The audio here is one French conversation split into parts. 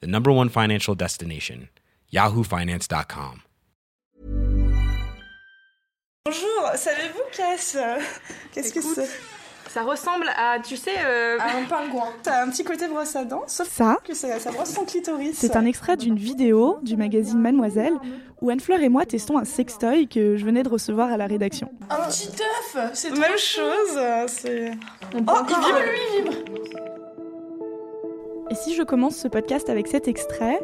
the number one financial destination, yahoofinance.com. Bonjour, savez-vous qu'est-ce Qu'est-ce que c'est Ça ressemble à, tu sais, euh, Un pingouin. Ça a un petit côté brosse à dents, sauf Ça, que ça, ça brosse son clitoris. c'est un extrait d'une vidéo du magazine Mademoiselle où Anne-Fleur et moi testons un sextoy que je venais de recevoir à la rédaction. Un petit œuf C'est la même chose, euh, on Oh, il encore- vibre, lui, il vibre Et si je commence ce podcast avec cet extrait,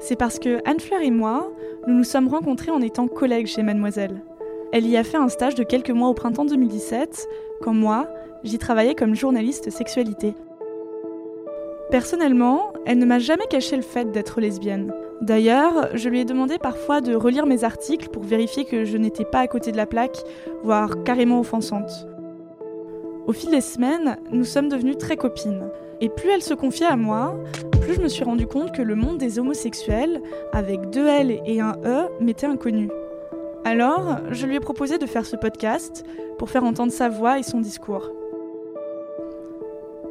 c'est parce que Anne-Fleur et moi, nous nous sommes rencontrés en étant collègues chez Mademoiselle. Elle y a fait un stage de quelques mois au printemps 2017, quand moi, j'y travaillais comme journaliste sexualité. Personnellement, elle ne m'a jamais caché le fait d'être lesbienne. D'ailleurs, je lui ai demandé parfois de relire mes articles pour vérifier que je n'étais pas à côté de la plaque, voire carrément offensante. Au fil des semaines, nous sommes devenues très copines. Et plus elle se confiait à moi, plus je me suis rendu compte que le monde des homosexuels, avec deux L et un E, m'était inconnu. Alors, je lui ai proposé de faire ce podcast pour faire entendre sa voix et son discours.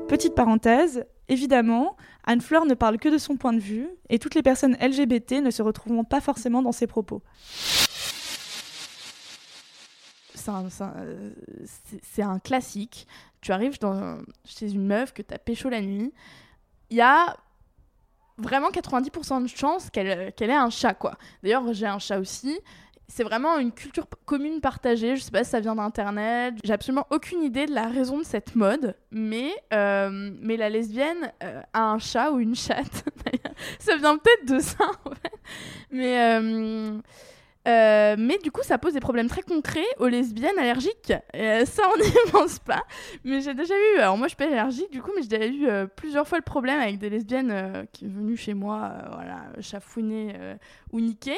Petite parenthèse, évidemment, Anne-Fleur ne parle que de son point de vue, et toutes les personnes LGBT ne se retrouveront pas forcément dans ses propos. c'est un, euh, un classique. Tu arrives chez une meuf que t'as pécho la nuit. Il y a vraiment 90% de chances qu'elle qu'elle ait un chat, quoi. D'ailleurs, j'ai un chat aussi. C'est vraiment une culture commune partagée. Je sais pas si ça vient d'Internet. J'ai absolument aucune idée de la raison de cette mode. Mais, euh, la lesbienne euh, a un chat ou une chatte. ça vient peut-être de ça. Mais... euh, euh, mais du coup, ça pose des problèmes très concrets aux lesbiennes allergiques. Euh, ça, on n'y pense pas. Mais j'ai déjà eu, alors moi je suis pas allergique du coup, mais j'ai déjà eu euh, plusieurs fois le problème avec des lesbiennes qui sont venues chez moi, voilà, chafouiner ou niquer.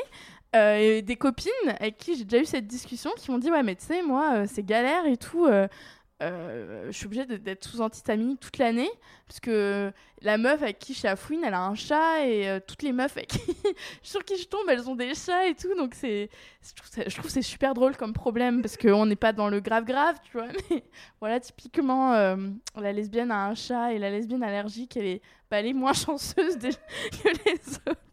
Et des copines avec qui j'ai déjà eu cette discussion qui m'ont dit Ouais, mais tu sais, moi, c'est galère et tout. Euh, je suis obligée d'être sous antihistaminique toute l'année parce que la meuf avec qui je chafouine elle a un chat et euh, toutes les meufs sur qui je tombe elles ont des chats et tout donc c'est je trouve c'est super drôle comme problème parce qu'on n'est pas dans le grave grave tu vois mais voilà typiquement euh, la lesbienne a un chat et la lesbienne allergique elle est bah, elle est moins chanceuse que les autres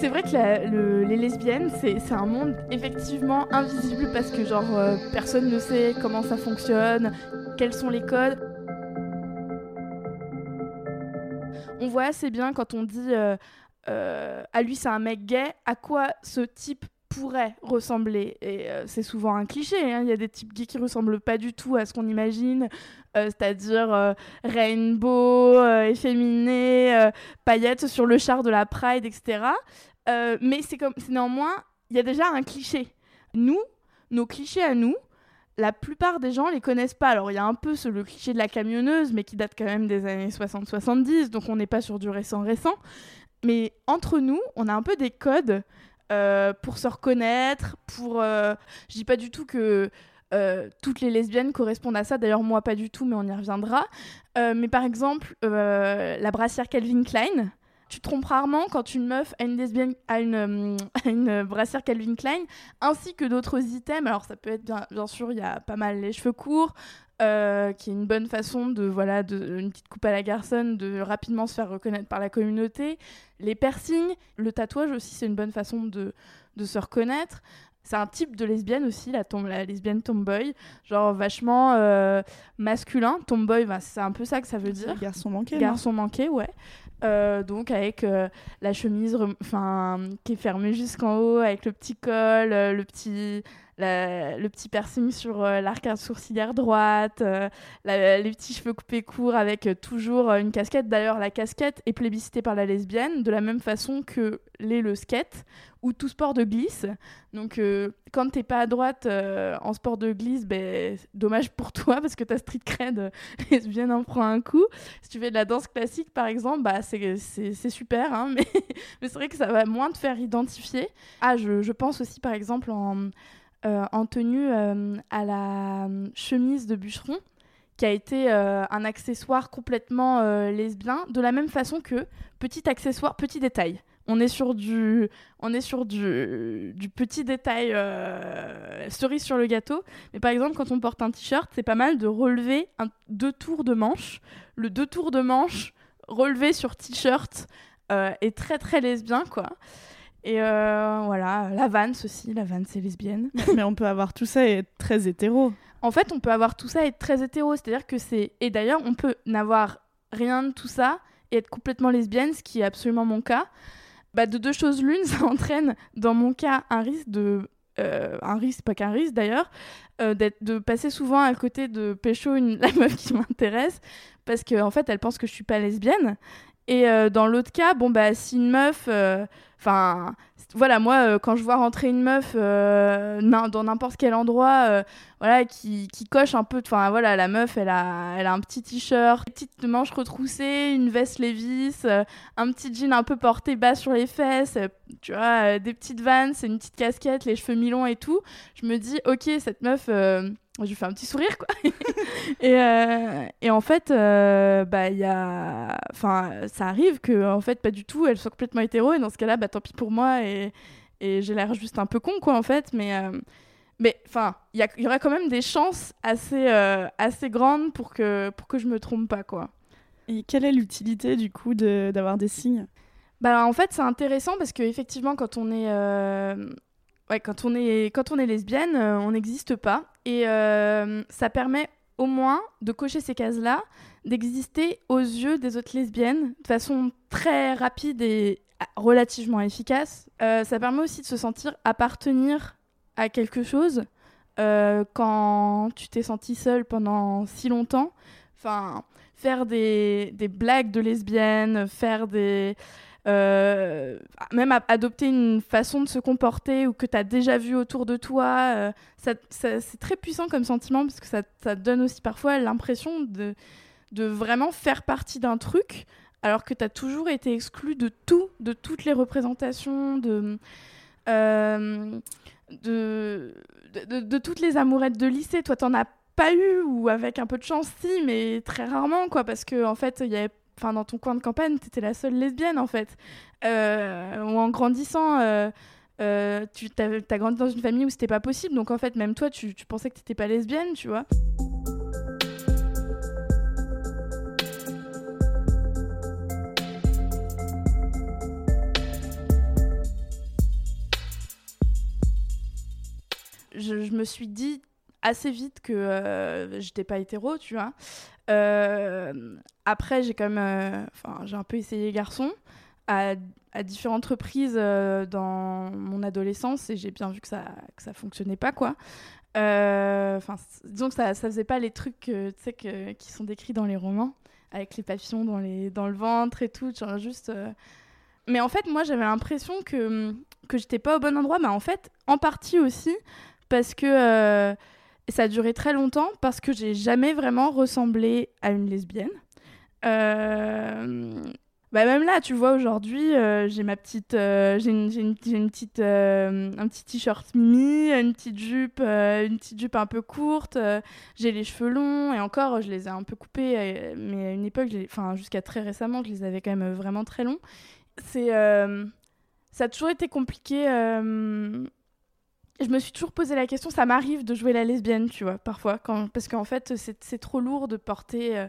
c'est vrai que les lesbiennes, c'est un monde effectivement invisible parce que genre euh, personne ne sait comment ça fonctionne, quels sont les codes. On voit assez bien quand on dit euh, euh, à lui c'est un mec gay, à quoi ce type pourrait ressembler? Et c'est souvent un cliché, hein. il y a des types gays qui ressemblent pas du tout à ce qu'on imagine, c'est-à-dire euh, rainbow, euh, efféminé, euh, paillettes sur le char de la Pride, etc. Euh, mais c'est comme, néanmoins, il y a déjà un cliché. Nous, nos clichés à nous, la plupart des gens les connaissent pas. Alors il y a un peu le cliché de la camionneuse, mais qui date quand même des années 60-70, donc on n'est pas sur du récent récent. Mais entre nous, on a un peu des codes euh, pour se reconnaître, pour... euh, je dis pas du tout que euh, toutes les lesbiennes correspondent à ça, d'ailleurs moi pas du tout, mais on y reviendra. Euh, mais par exemple, euh, la brassière Calvin Klein, tu te trompes rarement quand une meuf a une lesbienne a une, brassière Calvin Klein, ainsi que d'autres items. Alors ça peut être bien, sûr, il y a pas mal les cheveux courts, qui est une bonne façon de voilà de une petite coupe à la garçonne de rapidement se faire reconnaître par la communauté. Les piercings, le tatouage aussi, c'est une bonne façon de se reconnaître. C'est un type de lesbienne aussi, la, tom- la lesbienne tomboy, genre vachement euh, masculin. Tomboy, bah, c'est un peu ça que ça veut dire. Garçon manqué. Garçon manqué, ouais. Euh, donc avec euh, la chemise enfin qui est fermée jusqu'en haut avec le petit col le petit le petit piercing sur euh, l'arcade sourcilière droite, euh, les petits cheveux coupés courts avec toujours une casquette. D'ailleurs, la casquette est plébiscitée par la lesbienne de la même façon que l'est le skate ou tout sport de glisse. Donc, quand t'es pas à droite en sport de glisse, ben, dommage pour toi parce que ta street cred lesbienne en prend un coup. Si tu fais de la danse classique, par exemple, bah, c'est super, hein, mais, c'est vrai que ça va moins te faire identifier. Ah, je, pense aussi, par exemple, en euh, en tenue euh, à la chemise de bûcheron, qui a été euh, un accessoire complètement lesbien, de la même façon que petit accessoire, petit détail. On est sur du, on est sur du petit détail cerise sur le gâteau. Mais par exemple, quand on porte un t-shirt, c'est pas mal de relever un, deux tours de manche. Le deux tours de manche relevé sur t-shirt est très très lesbien, quoi. Et euh, voilà, la vanne aussi, la vanne c'est lesbienne. Mais on peut avoir tout ça et être très hétéro. En fait, on peut avoir tout ça et être très hétéro, c'est-à-dire que c'est... Et d'ailleurs, on peut n'avoir rien de tout ça et être complètement lesbienne, ce qui est absolument mon cas. Bah, de deux choses l'une, ça entraîne, dans mon cas, un risque de... Euh, un risque, pas qu'un risque d'ailleurs, euh, de passer souvent à côté de pécho une, la meuf qui m'intéresse, parce qu'en en fait, elle pense que je suis pas lesbienne. Et euh, dans l'autre cas, bon, bah, si une meuf. Euh, enfin, voilà, moi, euh, quand je vois rentrer une meuf dans n'importe quel endroit, voilà, qui, qui, coche un peu. Enfin, voilà, la meuf, elle a, elle a un petit t-shirt, une petite manche une veste Levis, un petit jean un peu porté bas sur les fesses, tu vois, des petites vannes, une petite casquette, les cheveux mi-longs et tout. Je me dis, ok, cette meuf je lui fais un petit sourire quoi. Et, euh, et, en fait euh, bah il y a enfin ça arrive que en fait pas du tout elle soit complètement hétéro. Et dans ce cas-là bah tant pis pour moi et, et j'ai l'air juste un peu con quoi en fait. Mais euh, mais enfin il y, y, aurait quand même des chances assez assez grandes pour que pour que je me trompe pas quoi. Et quelle est l'utilité du coup d'avoir des signes? Bah en fait c'est intéressant parce que effectivement quand on est ouais, quand on est quand on est lesbienne, on n'existe pas et euh, ça permet au moins de cocher ces cases-là, d'exister aux yeux des autres lesbiennes de façon très rapide et relativement efficace. Euh, ça permet aussi de se sentir appartenir à quelque chose euh, quand tu t'es senti seule pendant si longtemps. Enfin, faire des, des blagues de lesbiennes, faire des euh, même adopter une façon de se comporter ou que tu as déjà vu autour de toi, euh, ça, c'est très puissant comme sentiment parce que ça, ça donne aussi parfois l'impression de, de vraiment faire partie d'un truc alors que tu as toujours été exclu de tout, de toutes les représentations, de, euh, de, de, de, toutes les amourettes de lycée. Toi, t'en as pas eu ou avec un peu de chance, si, mais très rarement, quoi, parce que en fait, il y avait enfin dans ton coin de campagne, tu étais la seule lesbienne en fait. Euh, ou en grandissant, euh, euh, tu as, grandi dans une famille où c'était pas possible, donc en fait même toi tu, tu pensais que t'étais pas lesbienne, tu vois. Je, je, me suis dit assez vite que j'étais pas hétéro, tu vois. Euh, après, j'ai quand même, euh, enfin, j'ai un peu essayé garçon à, différentes reprises euh, dans mon adolescence et j'ai bien vu que ça, que ça fonctionnait pas, quoi. Enfin, disons que ça, ça faisait pas les trucs, tu sais, qui sont décrits dans les romans, avec les papillons dans, les, dans le ventre et tout, juste. Mais en fait, moi, j'avais l'impression que que j'étais pas au bon endroit, mais en fait, en partie aussi parce que ça a duré très longtemps parce que j'ai jamais vraiment ressemblé à une lesbienne. Euh, bah même là, tu vois, aujourd'hui, euh, j'ai ma petite, euh, j'ai une, une, une, petite, un petit t-shirt mimi, une petite jupe, une petite jupe un peu courte. j'ai les cheveux longs et encore, je les ai un peu coupés, mais à une époque, enfin jusqu'à très récemment, je les avais quand même vraiment très longs. C'est, ça a toujours été compliqué je me suis toujours posé la question, ça m'arrive de jouer la lesbienne, tu vois, parfois, parce qu'en fait, c'est trop lourd de porter euh,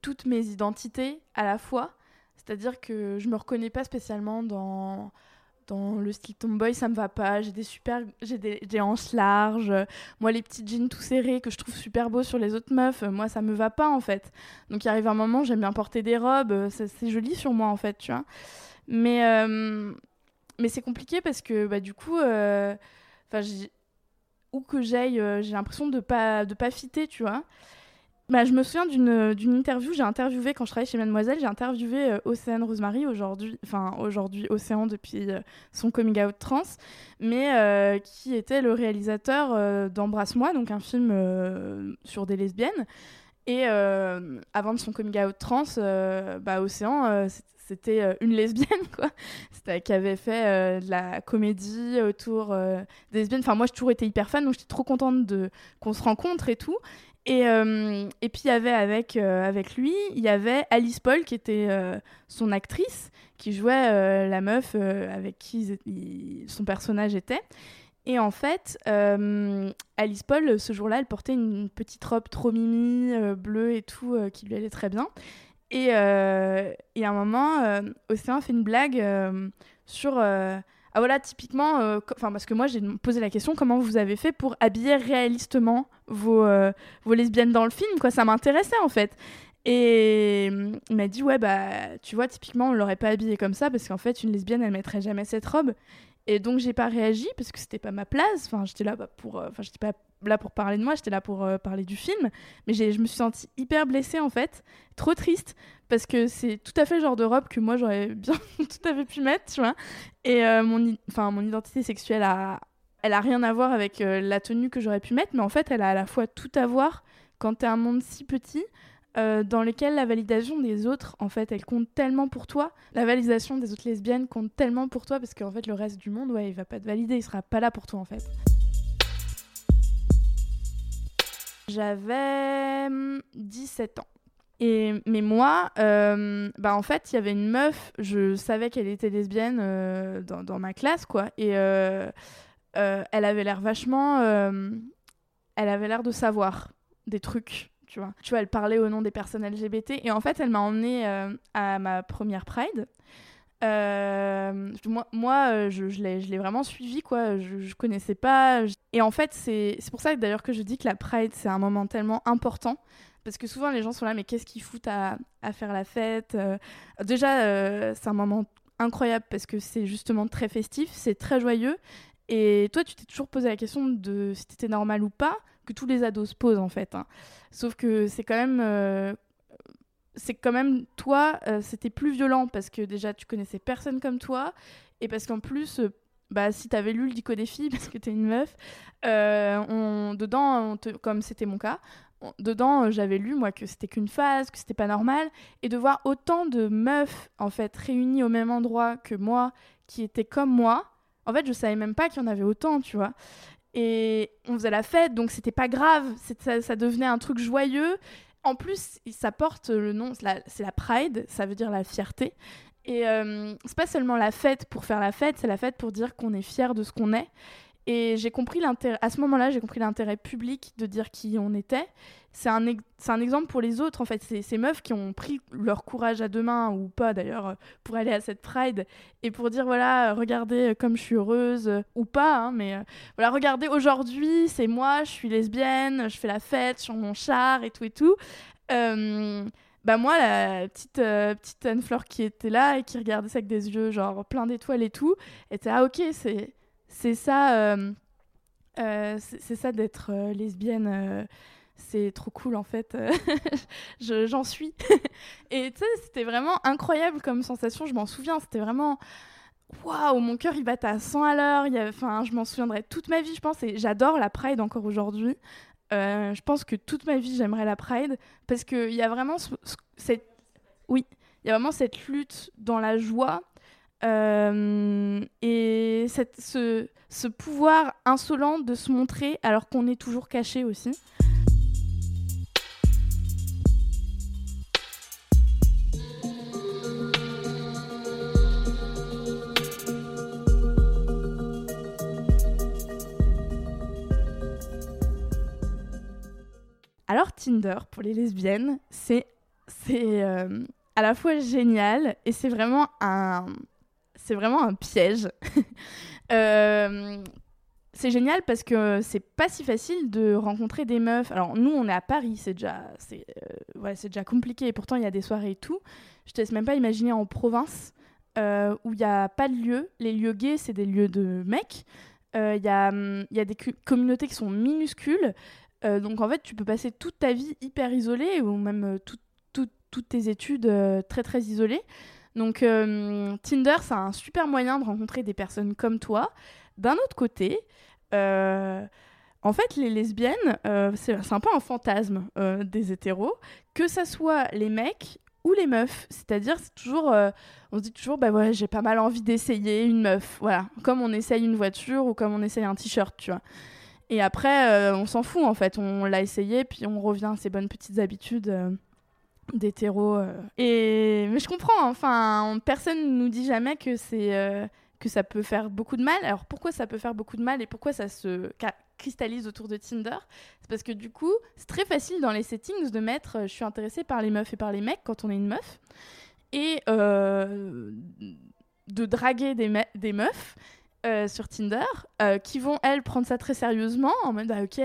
toutes mes identités à la fois. C'est-à-dire que je me reconnais pas spécialement dans, dans le style tomboy, ça me va pas. J'ai des super, j'ai des, des, hanches larges. Moi, les petits jeans tout serrés que je trouve super beaux sur les autres meufs, moi, ça me va pas en fait. Donc, il arrive un moment, j'aime bien porter des robes, euh, c'est joli sur moi en fait, tu vois. Mais, euh, mais c'est compliqué parce que bah, du coup. Enfin, où que j'aille, euh, j'ai l'impression de pas de pas fitter, tu vois. Bah, je me souviens d'une interview, j'ai interviewé quand je travaillais chez Mademoiselle, j'ai interviewé euh, Océane Rosemary aujourd'hui, enfin aujourd'hui Océan depuis euh, son coming out trans, mais euh, qui était le réalisateur euh, d'Embrasse-moi, donc un film sur des lesbiennes. Et avant de son coming out trans, bah, Océan, c'était euh, une lesbienne, quoi. Qui avait fait euh, de la comédie autour euh, des lesbiennes. Enfin, moi, j'ai toujours été hyper fan, donc j'étais trop contente de qu'on se rencontre et tout. Et, et puis il y avait avec, avec lui, il y avait Alice Paul qui était son actrice, qui jouait la meuf avec qui son personnage était. Et en fait, Alice Paul, ce jour-là, elle portait une petite robe trop mimi, bleue et tout, qui lui allait très bien. Et, euh, et à un moment, euh, Océan fait une blague euh, sur... euh, ah voilà, typiquement, euh, enfin parce que moi j'ai posé la question comment vous avez fait pour habiller réalistement vos, vos lesbiennes dans le film, quoi, ça m'intéressait en fait. Et il m'a dit ouais bah tu vois typiquement on l'aurait pas habillée comme ça parce qu'en fait une lesbienne elle mettrait jamais cette robe. Et donc j'ai pas réagi parce que c'était pas ma place. Enfin j'étais là bah, pour, enfin j'étais pas là pour parler de moi, j'étais là pour euh, parler du film. Mais je me suis sentie hyper blessée en fait, trop triste parce que c'est tout à fait le genre de robe que moi j'aurais bien tout à fait pu mettre, tu vois. Et euh, mon, enfin mon identité sexuelle elle a rien à voir avec euh, la tenue que j'aurais pu mettre, mais en fait elle a à la fois tout à voir quand t'es un monde si petit. dans lequel la validation des autres, en fait, elle compte tellement pour toi. La validation des autres lesbiennes compte tellement pour toi parce qu'en fait, le reste du monde, ouais, il va pas te valider, il sera pas là pour toi, en fait. J'avais hum, 17 ans. Et, mais moi, euh, bah en fait, il y avait une meuf, je savais qu'elle était lesbienne euh, dans, ma classe, quoi. Et euh, elle avait l'air vachement. elle avait l'air de savoir des trucs, tu vois. Tu vois, elle parlait au nom des personnes LGBT. Et en fait, elle m'a emmenée à ma première Pride. Euh, moi, moi euh, je, je l'ai vraiment suivi, quoi. Je, je connaissais pas. Et en fait, c'est pour ça d'ailleurs que je dis que la Pride, c'est un moment tellement important. Parce que souvent, les gens sont là, mais qu'est-ce qu'ils foutent à, à faire la fête Euh, Déjà, c'est un moment incroyable parce que c'est justement très festif, c'est très joyeux. Et toi, tu t'es toujours posé la question de si c'était normal ou pas, que tous les ados se posent en fait. hein. Sauf que c'est quand même. C'est quand même toi, euh, c'était plus violent parce que déjà tu connaissais personne comme toi et parce qu'en plus, euh, bah, si t'avais lu le dico des filles parce que t'es une meuf, euh, dedans, comme c'était mon cas, dedans euh, j'avais lu moi que c'était qu'une phase, que c'était pas normal et de voir autant de meufs en fait réunies au même endroit que moi qui étaient comme moi. En fait, je savais même pas qu'il y en avait autant, tu vois. Et on faisait la fête, donc c'était pas grave, ça devenait un truc joyeux. En plus, ça porte le nom, c'est la, Pride, ça veut dire la fierté. Et euh, c'est pas seulement la fête pour faire la fête, c'est la fête pour dire qu'on est fier de ce qu'on est. Et j'ai compris l'intérêt, à ce moment-là, j'ai compris l'intérêt public de dire qui on était. C'est un, ex- un exemple pour les autres, en fait. Ces meufs qui ont pris leur courage à deux mains, ou pas d'ailleurs, euh, pour aller à cette Pride et pour dire voilà, euh, regardez euh, comme je suis heureuse, ou pas, hein, mais voilà, regardez aujourd'hui, c'est moi, je suis lesbienne, je fais la fête sur mon char et tout et tout. Bah moi, la petite, petite Anne-Fleur qui était là et qui regardait ça avec des yeux genre plein d'étoiles et tout, était ah ok, c'est c'est ça, euh, euh, c'est ça d'être euh, lesbienne. c'est trop cool en fait, Je- j'en suis. et tu sais, c'était vraiment incroyable comme sensation, je m'en souviens, c'était vraiment waouh, mon cœur il battait à 100 à l'heure, enfin, je m'en souviendrai toute ma vie, je pense, et j'adore la Pride encore aujourd'hui. Je pense que toute ma vie j'aimerais la Pride parce qu'il y a vraiment ce- ce- cette, oui, il y a vraiment cette lutte dans la joie euh, et cette, ce, ce pouvoir insolent de se montrer alors qu'on est toujours caché aussi. Alors Tinder pour les lesbiennes, c'est euh, à la fois génial et c'est vraiment un c'est vraiment un piège. Euh, c'est génial parce que c'est pas si facile de rencontrer des meufs. Alors nous on est à Paris, c'est déjà c'est euh, ouais, déjà compliqué et pourtant il y a des soirées et tout. Je te laisse même pas imaginer en province euh, où il y a pas de lieu. Les lieux gays c'est des lieux de mecs. Il y, a, hum, y a des communautés qui sont minuscules. donc en fait, tu peux passer toute ta vie hyper isolée ou même toutes tes études très très isolées. Donc Tinder, c'est un super moyen de rencontrer des personnes comme toi. D'un autre côté, en fait, les lesbiennes, euh, c'est un peu un fantasme euh, des hétéros, que ça soit les mecs ou les meufs. C'est-à-dire, c'est toujours, euh, on se dit toujours, bah ouais, j'ai pas mal envie d'essayer une meuf, voilà, comme on essaye une voiture ou comme on essaye un t-shirt, tu vois. Et après, on s'en fout en fait, on l'a essayé, puis on revient à ses bonnes petites habitudes d'hétéro. Et mais je comprends, enfin, personne nous dit jamais que c'est que ça peut faire beaucoup de mal. Alors pourquoi ça peut faire beaucoup de mal et pourquoi ça se cristallise autour de Tinder? C'est parce que du coup, c'est très facile dans les settings de mettre euh, je suis intéressée par les meufs et par les mecs quand on est une meuf et euh, de draguer des, meufs euh, sur Tinder qui vont elles prendre ça très sérieusement en mode bah, ok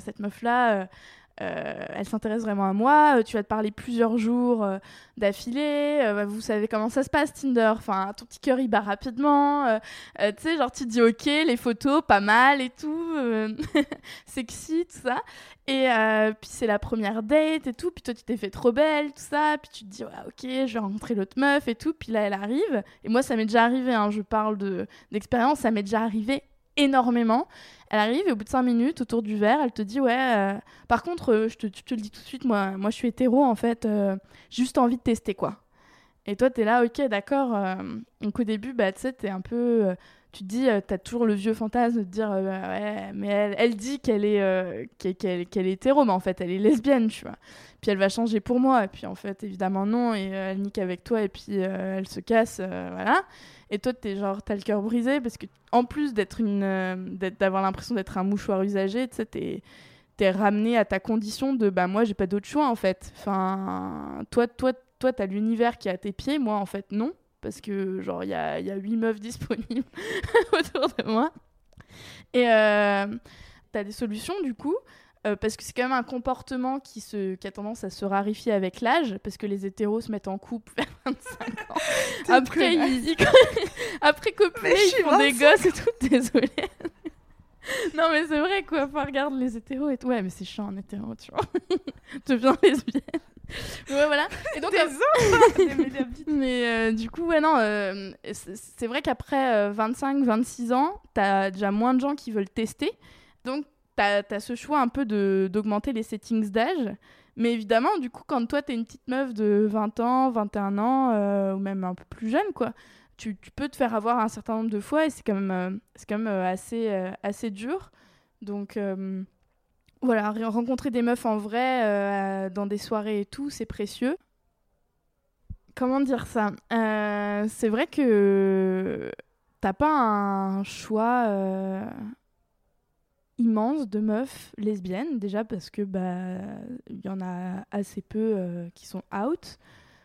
cette meuf là euh, elle s'intéresse vraiment à moi, euh, tu vas te parler plusieurs jours euh, d'affilée, bah, vous savez comment ça se passe Tinder, enfin ton petit cœur il bat rapidement, tu sais genre tu te dis ok les photos pas mal et tout, sexy tout ça, et puis c'est la première date et tout, puis toi tu t'es fait trop belle tout ça, puis tu te dis ok je vais rencontrer l'autre meuf et tout, puis là elle arrive, et moi ça m'est déjà arrivé, hein, je parle d'expérience, ça m'est déjà arrivé énormément. Elle arrive et au bout de 5 minutes, autour du verre, elle te dit Ouais, euh, par contre, euh, je te, te, le dis tout de suite, moi, moi je suis hétéro en fait, euh, juste envie de tester quoi. Et toi, t'es là, ok, d'accord. donc au début, bah, tu sais, t'es un peu. Tu dis, t'as toujours le vieux fantasme de dire Ouais, mais elle, dit qu'elle est, qu'elle, qu'elle est hétéro, mais en fait, elle est lesbienne, tu vois. Puis elle va changer pour moi, et puis en fait, évidemment, non, et elle nique avec toi, et puis elle se casse, voilà. Et toi, t'es genre, t'as le cœur brisé parce que, en plus d'être une, euh, d'avoir l'impression d'être un mouchoir usagé, tu sais, t'es, t'es ramené à ta condition de, bah moi, j'ai pas d'autre choix en fait. Enfin, toi, toi, toi, t'as l'univers qui est à tes pieds, moi, en fait, non, parce que genre, il y a, y a 8 meufs disponibles autour de moi. Et euh, t'as des solutions du coup. Euh, parce que c'est quand même un comportement qui, se, qui a tendance à se rarifier avec l'âge, parce que les hétéros se mettent en couple vers 25 ans. Après, ils, Après copiner, ils font des gosses et tout, désolé. non, mais c'est vrai, quoi. Enfin, regarde les hétéros et tout. Ouais, mais c'est chiant, un hétéro, tu vois. Deviens lesbienne. ouais, voilà. Et donc, mais euh, du coup, ouais, non, euh, c'est vrai qu'après 25-26 ans, t'as déjà moins de gens qui veulent tester. Donc, t'as as ce choix un peu d'augmenter les settings d'âge. Mais évidemment, du coup, quand toi, t'es une petite meuf de 20 ans, 21 ans, euh, ou même un peu plus jeune, quoi, tu, peux te faire avoir un certain nombre de fois et c'est quand même, euh, c'est quand même euh, assez, assez dur. Donc, voilà, rencontrer des meufs en vrai dans des soirées et tout, c'est précieux. Comment dire ça? C'est vrai que t'as pas un choix immense de meufs lesbiennes, déjà parce que bah y en a assez peu euh, qui sont out.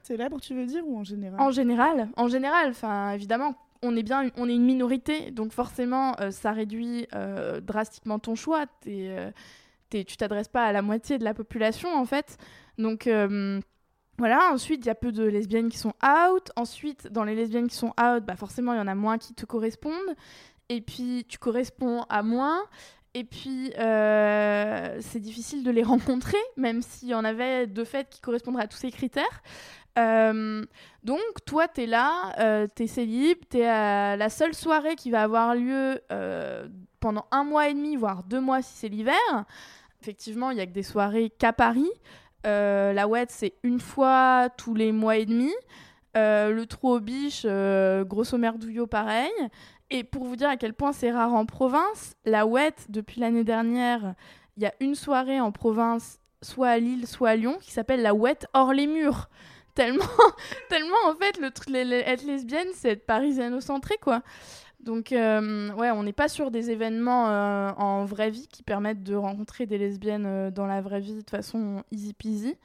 Célèbres, tu veux dire, ou en général En général, en général. Enfin, évidemment, on est bien, on est une minorité, donc forcément, euh, ça réduit euh, drastiquement ton choix. Es, es, tu t'adresses pas à la moitié de la population, en fait. Donc voilà, ensuite, il y a peu de lesbiennes qui sont out. Ensuite, dans les lesbiennes qui sont out, bah forcément, il y en a moins qui te correspondent. Et puis, tu corresponds à moins. Et puis, euh, c'est difficile de les rencontrer, même s'il y en avait de fait qui correspondraient à tous ces critères. Euh, donc, toi, tu es là, euh, tu es célib, tu es à la seule soirée qui va avoir lieu pendant un mois et demi, voire deux mois si c'est l'hiver. Effectivement, il n'y a que des soirées qu'à Paris. la WED, c'est une fois tous les mois et demi. le trou aux biches, grosso merdouillot, pareil. Et pour vous dire à quel point c'est rare en province, la WET, depuis l'année dernière, il y a une soirée en province, soit à Lille, soit à Lyon, qui s'appelle la WET hors les murs. Tellement, tellement en fait, être lesbienne, c'est être parisiano-centré, quoi. Donc, euh, ouais, on n'est pas sur des événements euh, en vraie vie qui permettent de rencontrer des lesbiennes euh, dans la vraie vie de façon easy peasy.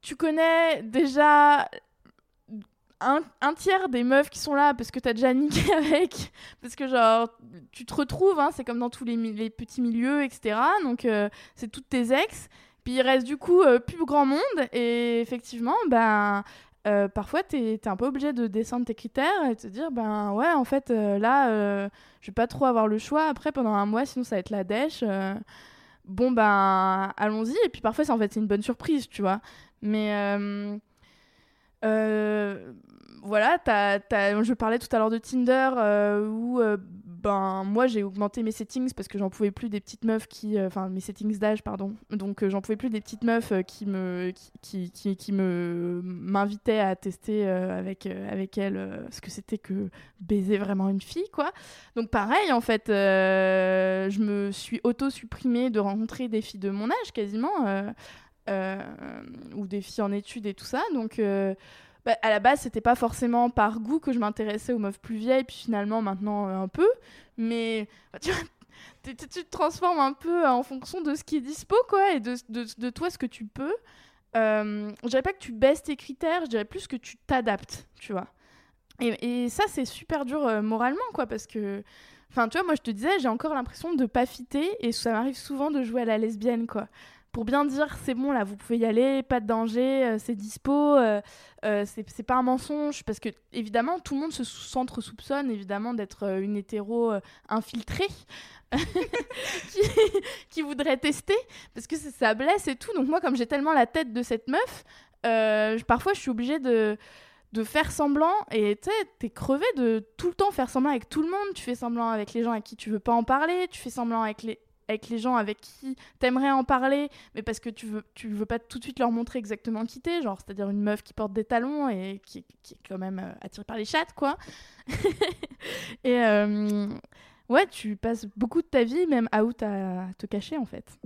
tu connais déjà un, tiers des meufs qui sont là parce que t'as déjà niqué avec, parce que genre tu te retrouves, hein, c'est comme dans tous les, petits milieux, etc. Donc c'est toutes tes ex. Puis il reste du coup euh, plus grand monde et effectivement, ben euh, parfois tu es, un peu obligé de descendre tes critères et te dire ben ouais en fait euh, là je vais pas trop avoir le choix. Après pendant un mois sinon ça va être la dèche bon ben allons-y. Et puis parfois c'est en fait une bonne surprise tu vois. Mais voilà, je parlais tout à l'heure de Tinder où ben moi j'ai augmenté mes settings parce que j'en pouvais plus des petites meufs qui euh, enfin mes settings d'âge pardon. Donc euh, j'en pouvais plus des petites meufs euh, qui me qui, qui, qui, me m'invitaient à tester avec avec elles ce que c'était que baiser vraiment une fille quoi. Donc pareil en fait je me suis auto supprimée de rencontrer des filles de mon âge quasiment ou des filles en études et tout ça. Donc bah, à la base, c'était pas forcément par goût que je m'intéressais aux meufs plus vieilles, puis finalement, maintenant, euh, un peu. Mais tu, tu, te transformes un peu en fonction de ce qui est dispo, quoi, et de, de, de toi, ce que tu peux. Euh, je dirais pas que tu baisses tes critères, je dirais plus que tu t'adaptes, tu vois. Et, et ça, c'est super dur euh, moralement, quoi, parce que. Enfin, tu vois, moi, je te disais, j'ai encore l'impression de pas fitter, et ça m'arrive souvent de jouer à la lesbienne, quoi pour bien dire c'est bon là vous pouvez y aller pas de danger euh, c'est dispo euh, euh, c'est pas un mensonge parce que évidemment tout le monde se centre soupçonne évidemment d'être une hétéro infiltrée qui, voudrait tester parce que ça blesse et tout. Donc moi comme j'ai tellement la tête de cette meuf parfois je suis obligée de faire semblant et tu t'es crevé de tout le temps faire semblant avec tout le monde. Tu fais semblant avec les gens à qui tu veux pas en parler tu fais semblant avec les avec les gens avec qui t'aimerais en parler, mais parce que tu veux, tu veux pas tout de suite leur montrer exactement qui t'es, genre, c'est-à-dire une meuf qui porte des talons et qui, qui est quand même euh, attirée par les chattes, quoi. et euh, ouais, tu passes beaucoup de ta vie, même out, à te cacher, en fait.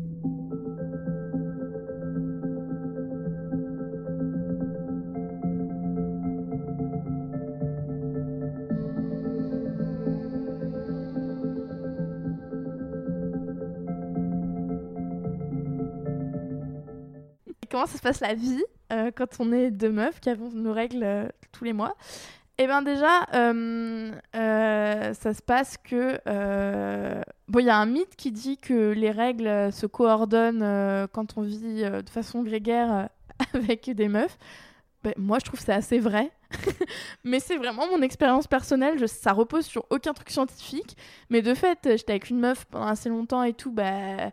Comment ça se passe la vie euh, quand on est deux meufs qui avons nos règles euh, tous les mois. Eh bien déjà, euh, ça se passe que... bon, il y a un mythe qui dit que les règles se coordonnent quand on vit de façon grégaire avec des meufs. Ben, moi, je trouve c'est assez vrai. mais c'est vraiment mon expérience personnelle. Ça repose sur aucun truc scientifique. Mais de fait, j'étais avec une meuf pendant assez longtemps et tout. Bah,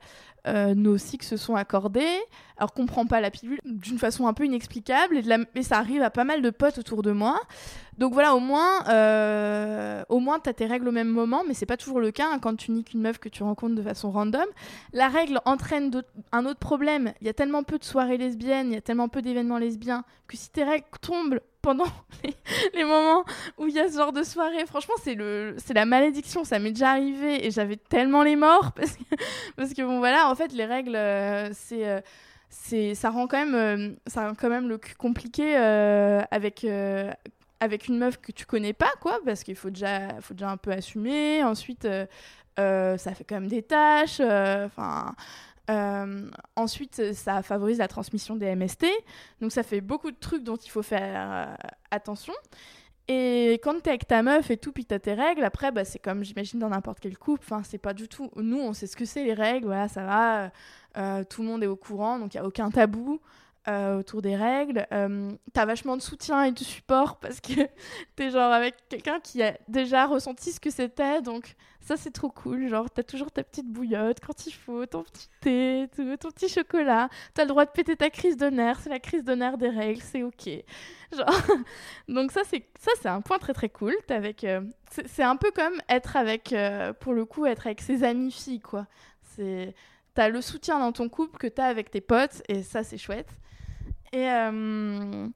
euh, nos cycles se sont accordés, alors qu'on prend pas la pilule d'une façon un peu inexplicable, et, de ça arrive à pas mal de potes autour de moi. Donc voilà, au moins, euh, au moins t'as tes règles au même moment, mais c'est pas toujours le cas hein, quand tu niques une meuf que tu rencontres de façon random. La règle entraîne un autre problème. Il y a tellement peu de soirées lesbiennes, il y a tellement peu d'événements lesbiens que si tes règles tombent pendant les, moments où il y a ce genre de soirée. Franchement, c'est le, c'est la malédiction. Ça m'est déjà arrivé et j'avais tellement les morts parce que, bon voilà, en fait, les règles, euh, c'est, euh, c'est, ça rend quand même, euh, ça rend quand même le cul compliqué avec. avec une meuf que tu connais pas, quoi, parce qu'il faut déjà, faut déjà un peu assumer. Ensuite, ça fait quand même des tâches. Enfin, euh, ensuite, ça favorise la transmission des MST. Donc, ça fait beaucoup de trucs dont il faut faire euh, attention. Et quand t'es avec ta meuf et tout, puis t'as tes règles, après, bah, c'est comme j'imagine dans n'importe quel couple. Enfin, c'est pas du tout. Nous, on sait ce que c'est les règles, voilà, ça va. Euh, tout le monde est au courant, donc il n'y a aucun tabou. Autour des règles. Euh, t'as vachement de soutien et de support parce que t'es genre avec quelqu'un qui a déjà ressenti ce que c'était, donc ça, c'est trop cool. Genre, t'as toujours ta petite bouillotte quand il faut, ton petit thé, ton petit chocolat. T'as le droit de péter ta crise de nerfs. C'est la crise de nerfs des règles, c'est ok. Genre, donc ça, c'est ça, c'est un point très très cool. avec, euh, c'est un peu comme être avec, euh, pour le coup, être avec ses amis filles, quoi. C'est, t'as le soutien dans ton couple que t'as avec tes potes, et ça, c'est chouette. Et euh,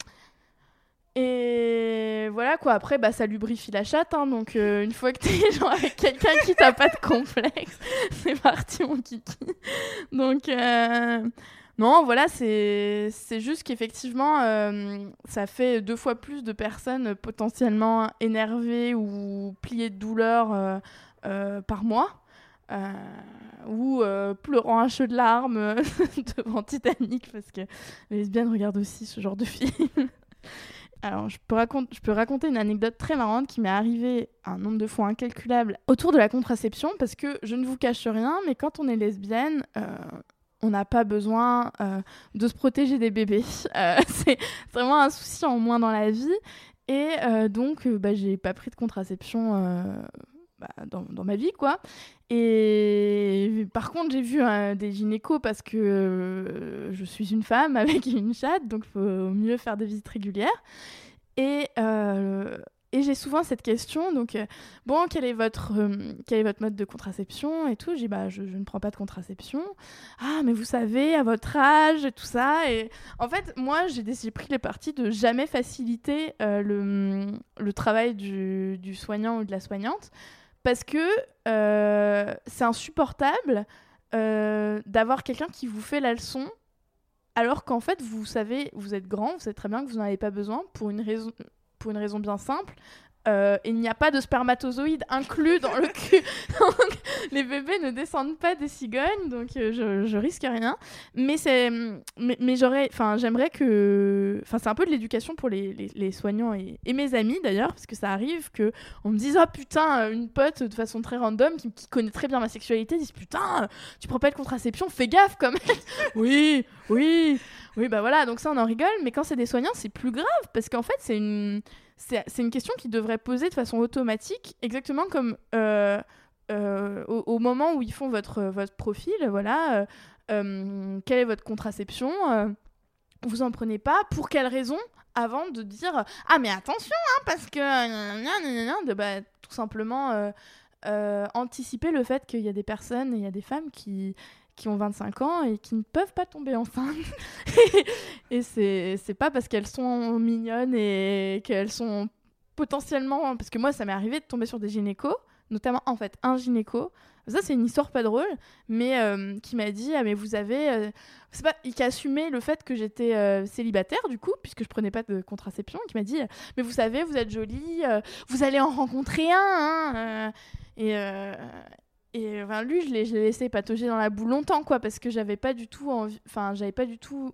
et voilà quoi, après bah, ça lubrifie la chatte, hein, donc euh, une fois que t'es genre avec quelqu'un qui t'a pas de complexe, c'est parti mon kiki. Donc euh, non, voilà, c'est juste qu'effectivement ça fait deux fois plus de personnes potentiellement énervées ou pliées de douleur par mois. Ou pleurant un cheveu de larmes devant Titanic parce que les lesbiennes regardent aussi ce genre de film. Alors, je peux, raconter une anecdote très marrante qui m'est arrivée un nombre de fois incalculable autour de la contraception, parce que je ne vous cache rien, mais quand on est lesbienne, euh, on n'a pas besoin de se protéger des bébés. c'est vraiment un souci en moins dans la vie. Et donc, bah, j'ai pas pris de contraception bah, dans, ma vie, quoi. Et par contre, j'ai vu des gynécos parce que je suis une femme avec une chatte, donc il faut mieux faire des visites régulières. Et et j'ai souvent cette question, donc, euh, bon, quel est, votre, euh, quel est votre mode de contraception et tout? J'ai bah, je, ne prends pas de contraception. Ah, mais vous savez, à votre âge, et tout ça. Et en fait, moi, j'ai pris les parties de jamais faciliter euh, le, le, travail du, du, soignant ou de la soignante, parce que c'est insupportable d'avoir quelqu'un qui vous fait la leçon alors qu'en fait, vous savez, vous êtes grand, vous savez très bien que vous n'en avez pas besoin pour une raison, pour une raison bien simple. Euh, il n'y a pas de spermatozoïdes inclus dans le cul. les bébés ne descendent pas des cigognes, donc euh, je, je, risque rien. Mais c'est, mais, mais j'aimerais que, enfin, c'est un peu de l'éducation pour les, les, les soignants et, mes amis d'ailleurs, parce que ça arrive que on me dise oh putain, une pote de façon très random qui, connaît très bien ma sexualité, dit putain, tu prends pas de contraception, fais gaffe quand même. oui, oui. Oui, bah voilà, donc ça on en rigole, mais quand c'est des soignants, c'est plus grave parce qu'en fait, c'est une, c'est, une question qui devrait poser de façon automatique, exactement comme euh, euh, au, moment où ils font votre, votre profil, voilà, euh, quelle est votre contraception, vous en prenez pas, pour quelle raison avant de dire ah mais attention hein, parce que bah, tout simplement anticiper le fait qu'il y a des personnes et il y a des femmes qui qui ont 25 ans et qui ne peuvent pas tomber enceintes. et c'est, c'est pas parce qu'elles sont mignonnes et qu'elles sont potentiellement. Parce que moi, ça m'est arrivé de tomber sur des gynécos, notamment en fait un gynéco. Ça, c'est une histoire pas drôle, mais euh, qui m'a dit Ah, mais vous avez. Euh, c'est pas. Qui a assumé le fait que j'étais euh, célibataire, du coup, puisque je prenais pas de contraception, qui m'a dit Mais vous savez, vous êtes jolie, vous allez en rencontrer un, hein, et, et lui, je l'ai laissé patauger dans la boue longtemps, quoi, parce que j'avais pas du tout envie. Enfin, j'avais pas du tout.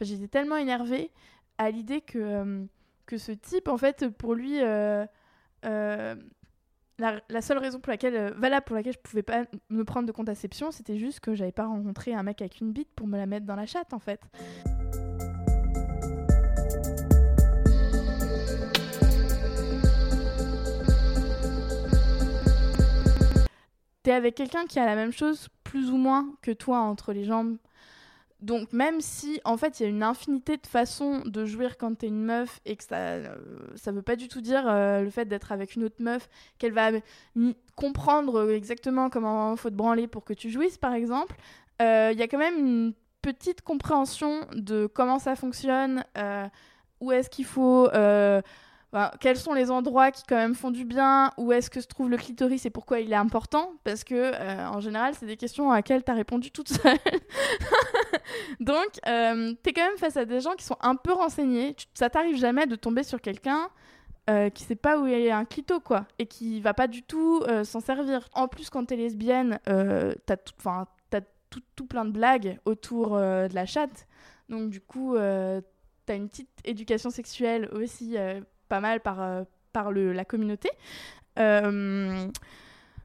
J'étais tellement énervée à l'idée que, euh, que ce type, en fait, pour lui. Euh, euh, la, la, seule raison pour laquelle, voilà, pour laquelle je pouvais pas me prendre de contraception, c'était juste que j'avais pas rencontré un mec avec une bite pour me la mettre dans la chatte, en fait. Avec quelqu'un qui a la même chose plus ou moins que toi entre les jambes. Donc même si en fait il y a une infinité de façons de jouir quand t'es une meuf et que ça euh, ça veut pas du tout dire euh, le fait d'être avec une autre meuf qu'elle va comprendre exactement comment faut te branler pour que tu jouisses par exemple, euh, il y a quand même une petite compréhension de comment ça fonctionne, où est-ce qu'il faut quels sont les endroits qui quand même font du bien? Où est-ce que se trouve le clitoris et pourquoi il est important? Parce que euh, en général, c'est des questions à laquelle tu as répondu toute seule. Donc, euh, tu es quand même face à des gens qui sont un peu renseignés. ça t'arrive jamais de tomber sur quelqu'un euh, qui sait pas où est un clito, quoi, et qui va pas du tout euh, s'en servir. En plus, quand tu es lesbienne, t'as tout, as tout, tout, plein de blagues autour de la chatte. Donc, du coup, tu as une petite éducation sexuelle aussi pas mal par, euh, par le, la communauté. Euh,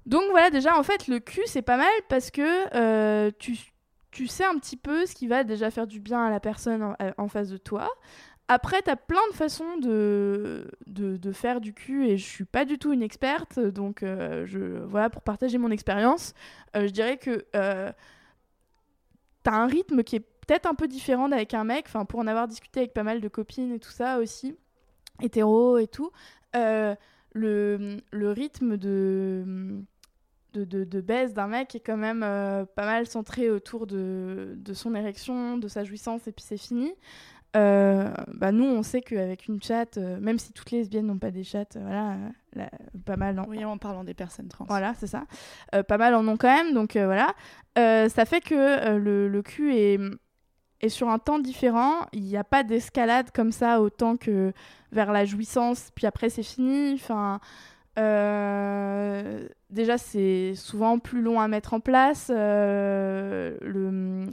donc voilà, déjà, en fait, le cul, c'est pas mal parce que euh, tu, tu sais un petit peu ce qui va déjà faire du bien à la personne en, face de toi. Après, tu as plein de façons de, de, faire du cul et je suis pas du tout une experte. Donc, je, voilà, pour partager mon expérience, je dirais que euh, tu as un rythme qui est peut-être un peu différent d'avec un mec. Pour en avoir discuté avec pas mal de copines et tout ça aussi hétéro et tout, euh, le, le, rythme de, de, de, baisse d'un mec est quand même euh, pas mal centré autour de, de, son érection, de sa jouissance, et puis c'est fini. Euh, bah nous, on sait qu'avec une chatte, même si toutes les lesbiennes n'ont pas des chattes, voilà, pas mal en... Oui, en parlant des personnes trans. Voilà, c'est ça. pas mal en ont quand même, donc voilà. ça fait que le, le cul est et sur un temps différent, il n'y a pas d'escalade comme ça autant que vers la jouissance, puis après c'est fini. Enfin, euh, déjà, c'est souvent plus long à mettre en place, euh, le,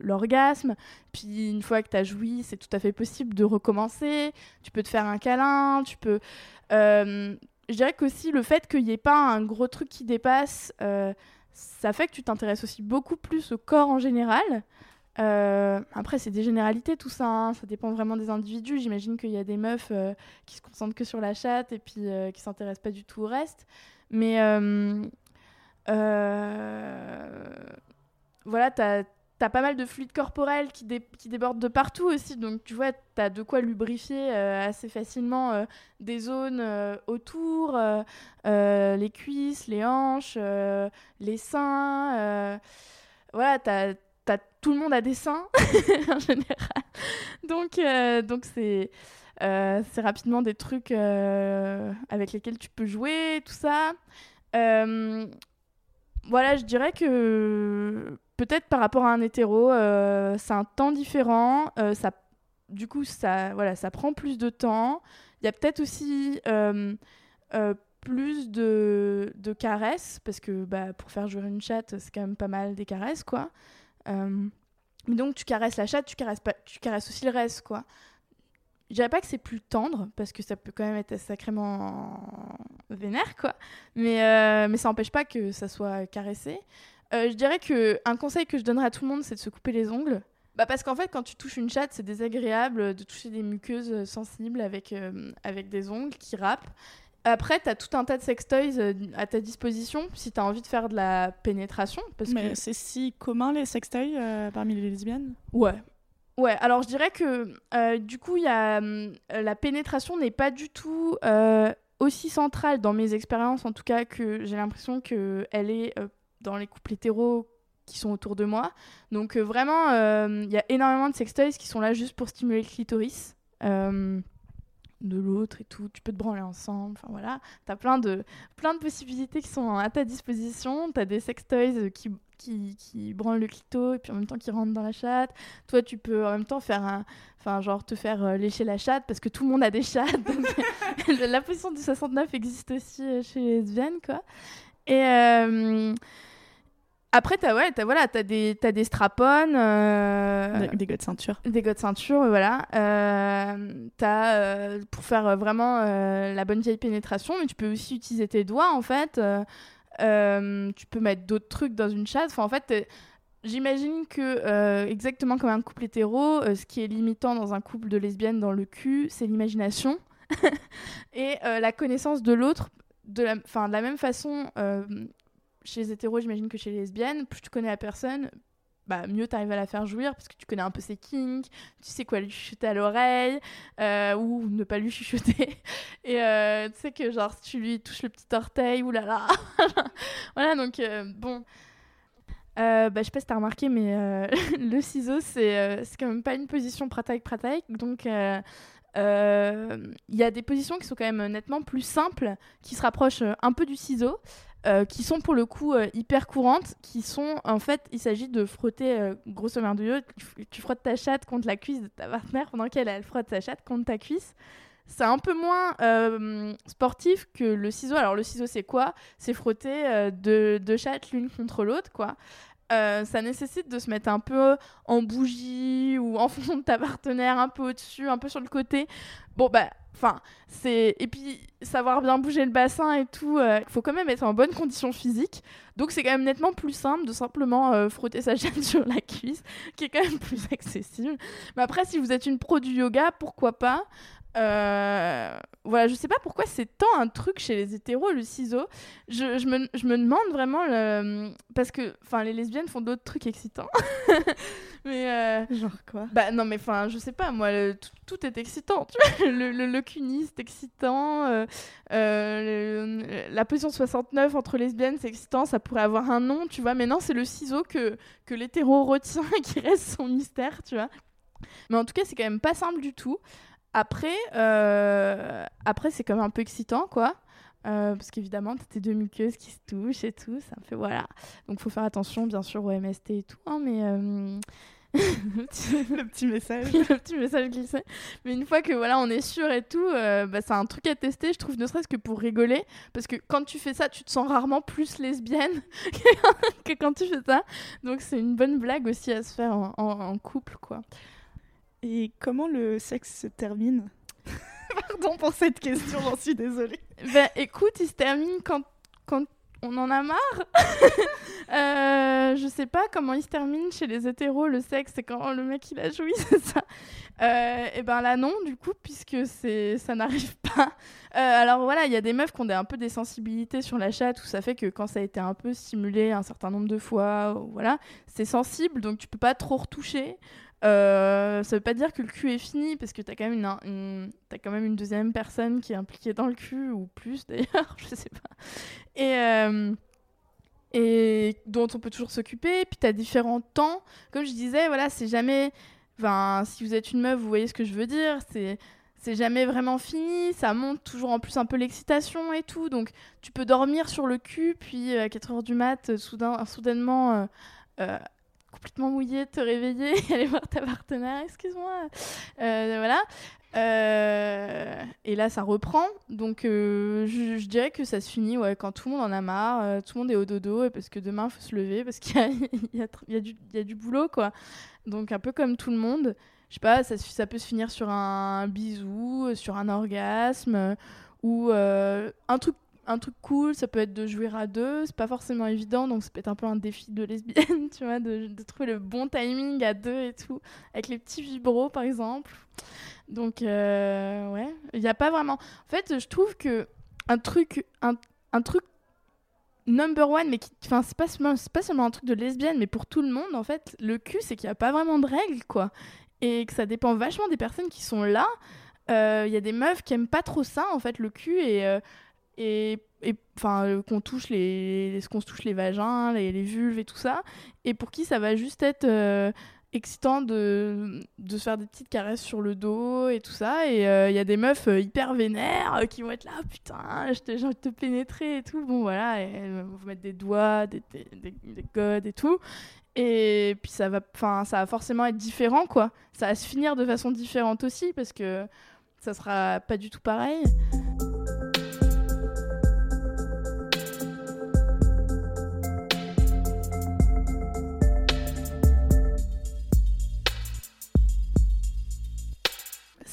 l'orgasme. Puis une fois que tu as joui, c'est tout à fait possible de recommencer. Tu peux te faire un câlin, tu peux... Euh, je dirais qu'aussi le fait qu'il n'y ait pas un gros truc qui dépasse, ça fait que tu t'intéresses aussi beaucoup plus au corps en général. Euh, après, c'est des généralités tout ça, hein. ça dépend vraiment des individus. J'imagine qu'il y a des meufs euh, qui se concentrent que sur la chatte et puis euh, qui s'intéressent pas du tout au reste. Mais voilà, t'as as pas mal de fluides corporels qui, qui, débordent de partout aussi. Donc, tu vois, tu as de quoi lubrifier assez facilement des zones autour, les cuisses, les hanches, les seins. voilà, tu as tout le monde a des seins en général. Donc, euh, donc c'est, euh, c'est rapidement des trucs euh, avec lesquels tu peux jouer, tout ça. voilà, je dirais que peut-être par rapport à un hétéro, c'est un temps différent. ça, du coup, ça, voilà, ça prend plus de temps. Il y a peut-être aussi plus de, de, caresses, parce que bah, pour faire jouer une chatte, c'est quand même pas mal des caresses, quoi. Euh, donc tu caresses la chatte, tu caresses, pas, tu caresses aussi le reste, quoi. Je dirais pas que c'est plus tendre, parce que ça peut quand même être sacrément vénère, quoi. Mais, euh, mais ça n'empêche pas que ça soit caressé. Euh, je dirais que un conseil que je donnerais à tout le monde, c'est de se couper les ongles. Bah parce qu'en fait, quand tu touches une chatte, c'est désagréable de toucher des muqueuses sensibles avec, avec des ongles qui râpent. Après, tu as tout un tas de sextoys euh, à ta disposition si tu as envie de faire de la pénétration. Parce Mais que... c'est si commun les sextoys euh, parmi les lesbiennes? Ouais. Ouais, alors je dirais que euh, du coup, y a, la pénétration n'est pas du tout aussi centrale dans mes expériences, en tout cas, que j'ai l'impression qu'elle est dans les couples hétéros qui sont autour de moi. Donc vraiment, il y a énormément de sextoys qui sont là juste pour stimuler le clitoris de l'autre et tout, tu peux te branler ensemble, enfin voilà, t'as plein de, plein de possibilités qui sont à ta disposition, t'as des sextoys qui, qui, qui branlent le clito et puis en même temps qui rentrent dans la chatte, toi tu peux en même temps faire un, enfin genre te faire euh, lécher la chatte parce que tout le monde a des chattes, la position du 69 existe aussi euh, chez les lesbiennes quoi, et... Euh, après, t'as ouais, as, voilà, as des, as des strap-on. Euh, des, des de ceinture. Des de ceinture, voilà. Euh, as, euh, pour faire vraiment la bonne vieille pénétration, mais tu peux aussi utiliser tes doigts, en fait. tu peux mettre d'autres trucs dans une chatte. Enfin, en fait, j'imagine que, exactement comme un couple hétéro, ce qui est limitant dans un couple de lesbiennes dans le cul, c'est l'imagination. et la connaissance de l'autre de la, de la même façon, chez les hétéros, j'imagine que chez les lesbiennes, plus tu connais la personne, bah, mieux tu arrives à la faire jouir parce que tu connais un peu ses kinks, tu sais quoi lui chuchoter à l'oreille euh, ou ne pas lui chuchoter. Et euh, tu sais que genre si tu lui touches le petit orteil, oulala. voilà, donc euh, bon. bah, je sais pas si t'as remarqué, mais le ciseau, c'est quand même pas une position pratique-pratique. Donc, il y a des positions qui sont quand même nettement plus simples, qui se rapprochent un peu du ciseau. Euh, qui sont pour le coup euh, hyper courantes, qui sont en fait, il s'agit de frotter euh, grosso modo, tu, frottes ta chatte contre la cuisse de ta partenaire pendant qu'elle elle frotte sa chatte contre ta cuisse. C'est un peu moins sportif que le ciseau. Alors le ciseau c'est quoi? C'est frotter deux, deux chattes l'une contre l'autre quoi. Ça nécessite de se mettre un peu en bougie ou en fond de ta partenaire, un peu au-dessus, un peu sur le côté. Bon bah Enfin, c'est et puis savoir bien bouger le bassin et tout, il euh, faut quand même être en bonne condition physique. Donc c'est quand même nettement plus simple de simplement euh, frotter sa chaîne sur la cuisse, qui est quand même plus accessible. Mais après, si vous êtes une pro du yoga, pourquoi pas? Euh, voilà, je sais pas pourquoi c'est tant un truc chez les hétéros, le ciseau. Je, je, me, je me, demande vraiment, le... parce que les lesbiennes font d'autres trucs excitants. mais euh, Genre quoi? Bah non, mais enfin, je sais pas, moi, tout, est excitant. Tu vois le, le, c'est excitant. Euh, euh, la position 69 entre lesbiennes, c'est excitant. Ça pourrait avoir un nom, tu vois. Mais non, c'est le ciseau que, que l'hétéro retient et qui reste son mystère, tu vois. Mais en tout cas, c'est quand même pas simple du tout. Après, euh, après c'est quand même un peu excitant, quoi. Euh, parce qu'évidemment, t'as tes deux muqueuses qui se touchent et tout, ça me fait voilà. Donc, faut faire attention, bien sûr, au MST et tout, hein, mais euh, le petit message, le petit message glissé. Mais une fois que voilà, on est sûr et tout, bah, c'est un truc à tester. Je trouve, ne serait-ce que pour rigoler, parce que quand tu fais ça, tu te sens rarement plus lesbienne que quand tu fais ça. Donc, c'est une bonne blague aussi à se faire en couple, quoi. Et comment le sexe se termine Pardon pour cette question, j'en suis désolée. Ben écoute, il se termine quand, quand on en a marre. euh, je sais pas comment il se termine chez les hétéros, le sexe, c'est quand le mec il a joui, c'est ça. Euh, et ben là non, du coup, puisque ça n'arrive pas. Euh, alors voilà, il y a des meufs qui ont un peu des sensibilités sur la chatte, où ça fait que quand ça a été un peu stimulé un certain nombre de fois, voilà, c'est sensible, donc tu peux pas trop retoucher. Euh, ça veut pas dire que le cul est fini parce que t'as quand une, as quand même une deuxième personne qui est impliquée dans le cul ou plus d'ailleurs, je sais pas. Et euh, et dont on peut toujours s'occuper. Puis t'as différents temps. Comme je disais, voilà, c'est jamais. Si vous êtes une meuf, vous voyez ce que je veux dire. C'est jamais vraiment fini, ça monte toujours en plus un peu l'excitation et tout, donc tu peux dormir sur le cul, puis à 4h du mat, soudain, soudainement euh, euh, complètement mouillé, te réveiller aller voir ta partenaire, excuse-moi. Euh, voilà. Euh, et là, ça reprend. Donc, euh, je, dirais que ça se finit ouais, quand tout le monde en a marre, tout le monde est au dodo, et parce que demain, il faut se lever, parce qu'il y, y a, du boulot, quoi. Donc, un peu comme tout le monde. Je sais pas, ça, ça peut se finir sur un bisou, sur un orgasme, ou un truc un truc cool, ça peut être de jouer à deux, c'est pas forcément évident, donc ça peut être un peu un défi de lesbienne, tu vois, de, trouver le bon timing à deux et tout, avec les petits vibros par exemple. Donc, euh, ouais, il n'y a pas vraiment. En fait, je trouve que un truc, un, un truc number one, mais qui, enfin, c'est pas, pas seulement un truc de lesbienne, mais pour tout le monde, en fait, le cul, c'est qu'il n'y a pas vraiment de règles, quoi. Et que ça dépend vachement des personnes qui sont là. Il euh, y a des meufs qui aiment pas trop ça, en fait, le cul, et. Euh, et enfin euh, qu'on touche les qu'on se touche les vagins les, les, vulves et tout ça. Et pour qui ça va juste être euh, excitant de, de se faire des petites caresses sur le dos et tout ça. Et il euh, y a des meufs hyper vénères qui vont être là putain j'ai envie de te pénétrer et tout bon voilà elles vont vous mettre des doigts des, des, des, des godes et tout. Et puis ça va enfin ça va forcément être différent quoi. Ça va se finir de façon différente aussi parce que ça sera pas du tout pareil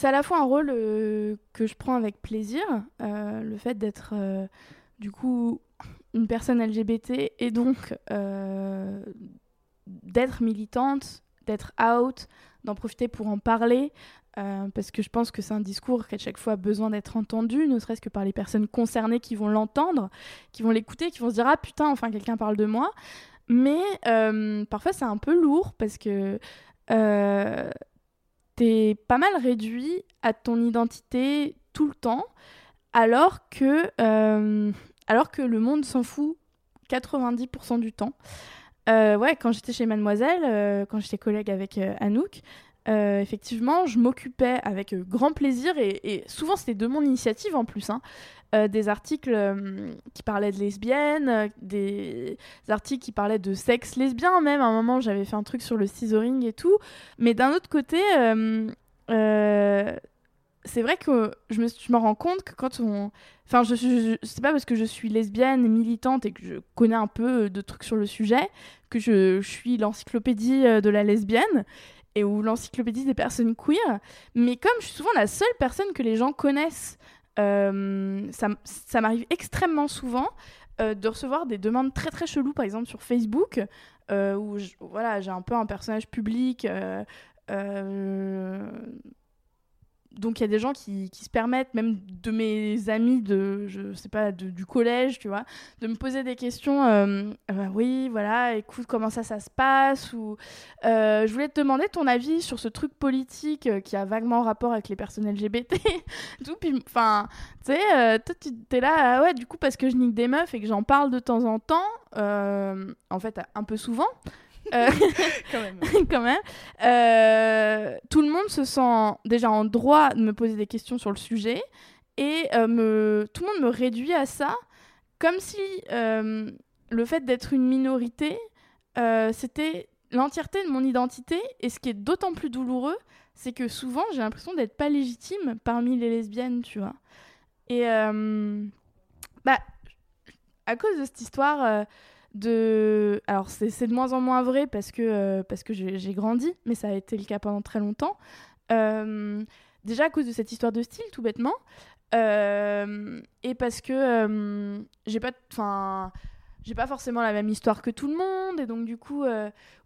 c'est à la fois un rôle euh, que je prends avec plaisir, euh, le fait d'être euh, du coup une personne LGBT et donc d'être militante, d'être out, d'en profiter pour en parler, parce que je pense que c'est un discours qui à chaque fois a besoin d'être entendu, ne serait-ce que par les personnes concernées qui vont l'entendre, qui vont l'écouter, qui vont se dire ah putain enfin quelqu'un parle de moi. Mais parfois c'est un peu lourd parce que pas mal réduit à ton identité tout le temps, alors que, euh, alors que le monde s'en fout 90% du temps. Euh, ouais, quand j'étais chez Mademoiselle, euh, quand j'étais collègue avec Anouk, effectivement, je m'occupais avec grand plaisir et, et souvent c'était de mon initiative en plus. Hein, euh, des articles euh, qui parlaient de lesbiennes, euh, des articles qui parlaient de sexe lesbien même. À un moment, j'avais fait un truc sur le scissoring et tout. Mais d'un autre côté, c'est vrai que je me, je rends compte que quand on... Enfin, je, je, c'est pas parce que je suis lesbienne, militante et que je connais un peu de trucs sur le sujet que je, je suis l'encyclopédie de la lesbienne et ou l'encyclopédie des personnes queer. Mais comme je suis souvent la seule personne que les gens connaissent euh, ça, m'arrive extrêmement souvent euh, de recevoir des demandes très très cheloues, par exemple sur Facebook, euh, où voilà, j'ai un peu un personnage public donc il y a des gens qui, qui, se permettent, même de mes amis de, je sais pas, du collège, tu vois, de me poser des questions. Euh, euh, oui, voilà, écoute, comment ça, ça se passe Ou euh, je voulais te demander ton avis sur ce truc politique qui a vaguement rapport avec les personnes LGBT. Tout, puis, enfin, tu sais, toi, tu es là, ah ouais, du coup, parce que je nique des meufs et que j'en parle de temps en temps, en fait, un peu souvent. Euh, quand même. quand même. Euh, tout le monde se sent déjà en droit de me poser des questions sur le sujet et euh, me, tout le monde me réduit à ça comme si le fait d'être une minorité, c'était l'entièreté de mon identité. Et ce qui est d'autant plus douloureux, c'est que souvent j'ai l'impression d'être pas légitime parmi les lesbiennes, tu vois. Et bah, à cause de cette histoire de alors c'est de moins en moins vrai parce que euh, parce que j'ai grandi mais ça a été le cas pendant très longtemps. Euh, déjà à cause de cette histoire de style tout bêtement. Euh, et parce que j'ai pas enfin j'ai pas forcément la même histoire que tout le monde et donc du coup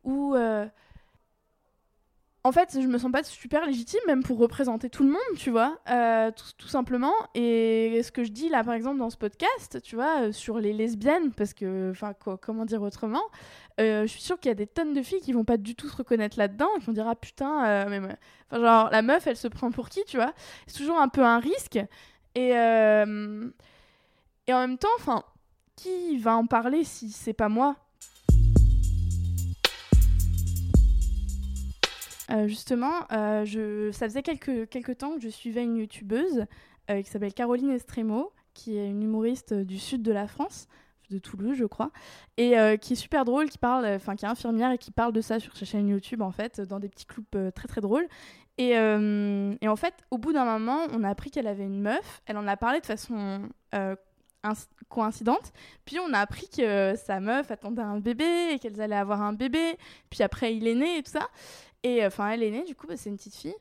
ou en fait, je me sens pas super légitime, même pour représenter tout le monde, tu vois, euh, tout, simplement. Et ce que je dis là, par exemple, dans ce podcast, tu vois, euh, sur les lesbiennes, parce que, enfin, comment dire autrement, euh, je suis sûre qu'il y a des tonnes de filles qui vont pas du tout se reconnaître là-dedans, qui vont dire ah putain, mais, enfin, genre la meuf, elle se prend pour qui, tu vois C'est toujours un peu un risque. Et et en même temps, enfin, qui va en parler si c'est pas moi? Euh, justement, euh, je, ça faisait quelques, quelques temps que je suivais une youtubeuse euh, qui s'appelle Caroline Estremo, qui est une humoriste du sud de la France, de Toulouse, je crois, et qui est super drôle, qui parle, enfin qui est infirmière et qui parle de ça sur sa chaîne YouTube en fait, dans des petits clips très très drôles. Et, en fait, au bout d'un moment, on a appris qu'elle avait une meuf. Elle en a parlé de façon coïncidente. Puis on a appris que sa meuf attendait un bébé et qu'elles allaient avoir un bébé. Puis après, il est né et tout ça. Et euh, enfin, elle est née, du coup, bah, c'est une petite fille.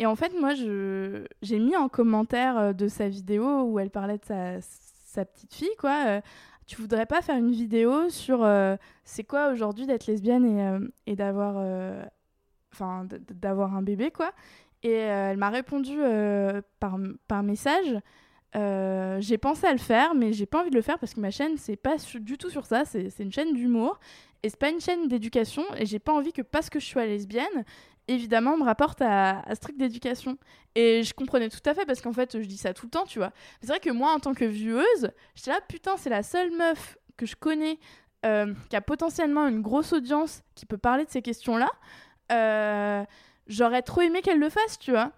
Et en fait, moi, j'ai mis en commentaire euh, de sa vidéo où elle parlait de sa, sa petite fille, quoi. Euh, tu voudrais pas faire une vidéo sur c'est quoi aujourd'hui d'être lesbienne et, et d'avoir enfin un bébé, quoi? Et elle m'a répondu par, par message. j'ai pensé à le faire, mais j'ai pas envie de le faire parce que ma chaîne, c'est pas du tout sur ça. C'est une chaîne d'humour. Et c'est pas une chaîne d'éducation, et j'ai pas envie que parce que je suis lesbienne, évidemment, on me rapporte à, ce truc d'éducation. Et je comprenais tout à fait, parce qu'en fait, je dis ça tout le temps, tu vois. C'est vrai que moi, en tant que vieuse, j'étais là, putain, c'est la seule meuf que je connais euh, qui a potentiellement une grosse audience qui peut parler de ces questions-là. Euh, j'aurais trop aimé qu'elle le fasse, tu vois.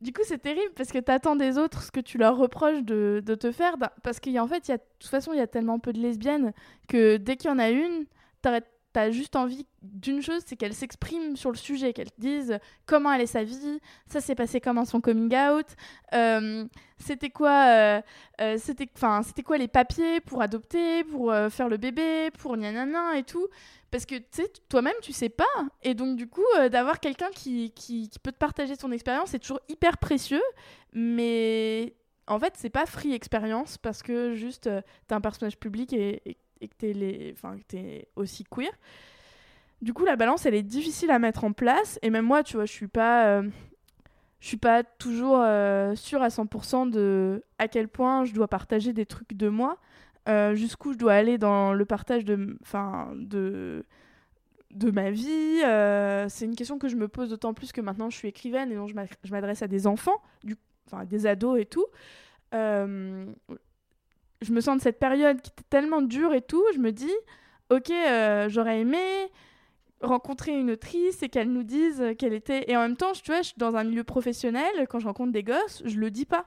Du coup, c'est terrible parce que t'attends des autres ce que tu leur reproches de, de te faire. Parce qu'en fait, y a, de toute façon, il y a tellement peu de lesbiennes que dès qu'il y en a une, t'as juste envie d'une chose, c'est qu'elle s'exprime sur le sujet, qu'elle dise comment elle est sa vie, ça s'est passé comment son coming out, euh, c'était quoi, euh, euh, c'était, enfin, c'était quoi les papiers pour adopter, pour faire le bébé, pour nanana et tout, parce que tu sais, toi-même tu sais pas, et donc du coup d'avoir quelqu'un qui, qui, peut te partager son expérience, c'est toujours hyper précieux, mais en fait c'est pas free expérience parce que juste t'es un personnage public et et que tu es, aussi queer. Du coup, la balance, elle est difficile à mettre en place. Et même moi, tu vois, je suis pas, euh, je suis pas toujours euh, sûre à 100% de à quel point je dois partager des trucs de moi, euh, jusqu'où je dois aller dans le partage de, enfin, de, de ma vie. c'est une question que je me pose d'autant plus que maintenant je suis écrivaine et donc je m'adresse à des enfants, du, enfin, des ados et tout je me sens de cette période qui était tellement dure et tout, je me dis, ok, euh, j'aurais aimé rencontrer une autrice et qu'elle nous dise qu'elle était. Et en même temps, tu vois, je suis dans un milieu professionnel, quand je rencontre des gosses, je le dis pas.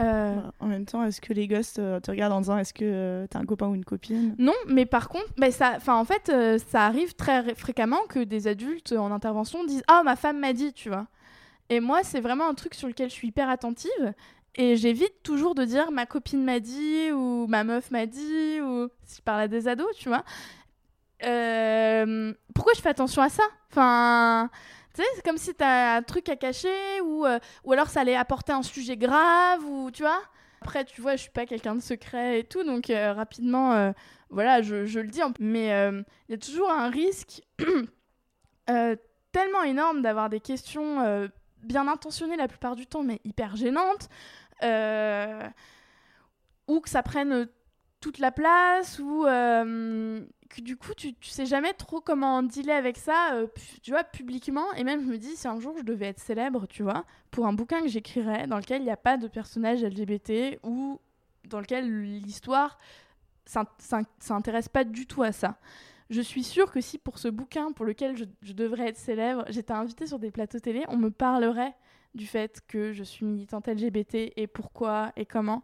Euh, bah, en même temps, est-ce que les gosses euh, te regardent en disant est-ce que tu as un copain ou une copine? Non, mais par contre, bah, ça, en fait, ça arrive très fréquemment que des adultes en intervention disent Ah, ma femme m'a dit, tu vois. Et moi, c'est vraiment un truc sur lequel je suis hyper attentive. Et j'évite toujours de dire ma copine m'a dit ou ma meuf m'a dit ou si je parle à des ados, tu vois. Euh, pourquoi je fais attention à ça? Enfin, tu sais, c'est comme si t'as un truc à cacher ou, euh, ou alors ça allait apporter un sujet grave ou tu vois. Après, tu vois, je suis pas quelqu'un de secret et tout, donc euh, rapidement, voilà, je, je, le dis. Mais il y a toujours un risque tellement énorme d'avoir des questions bien intentionnées la plupart du temps, mais hyper gênantes. Euh, ou que ça prenne toute la place, ou euh, que du coup, tu, tu sais jamais trop comment dealer avec ça, euh, tu vois, publiquement. Et même, je me dis, si un jour je devais être célèbre, tu vois, pour un bouquin que j'écrirais dans lequel il n'y a pas de personnage LGBT ou dans lequel l'histoire s'intéresse pas du tout à ça. Je suis sûre que si pour ce bouquin pour lequel je devrais être célèbre, j'étais invitée sur des plateaux télé, on me parlerait du fait que je suis militante LGBT et pourquoi et comment.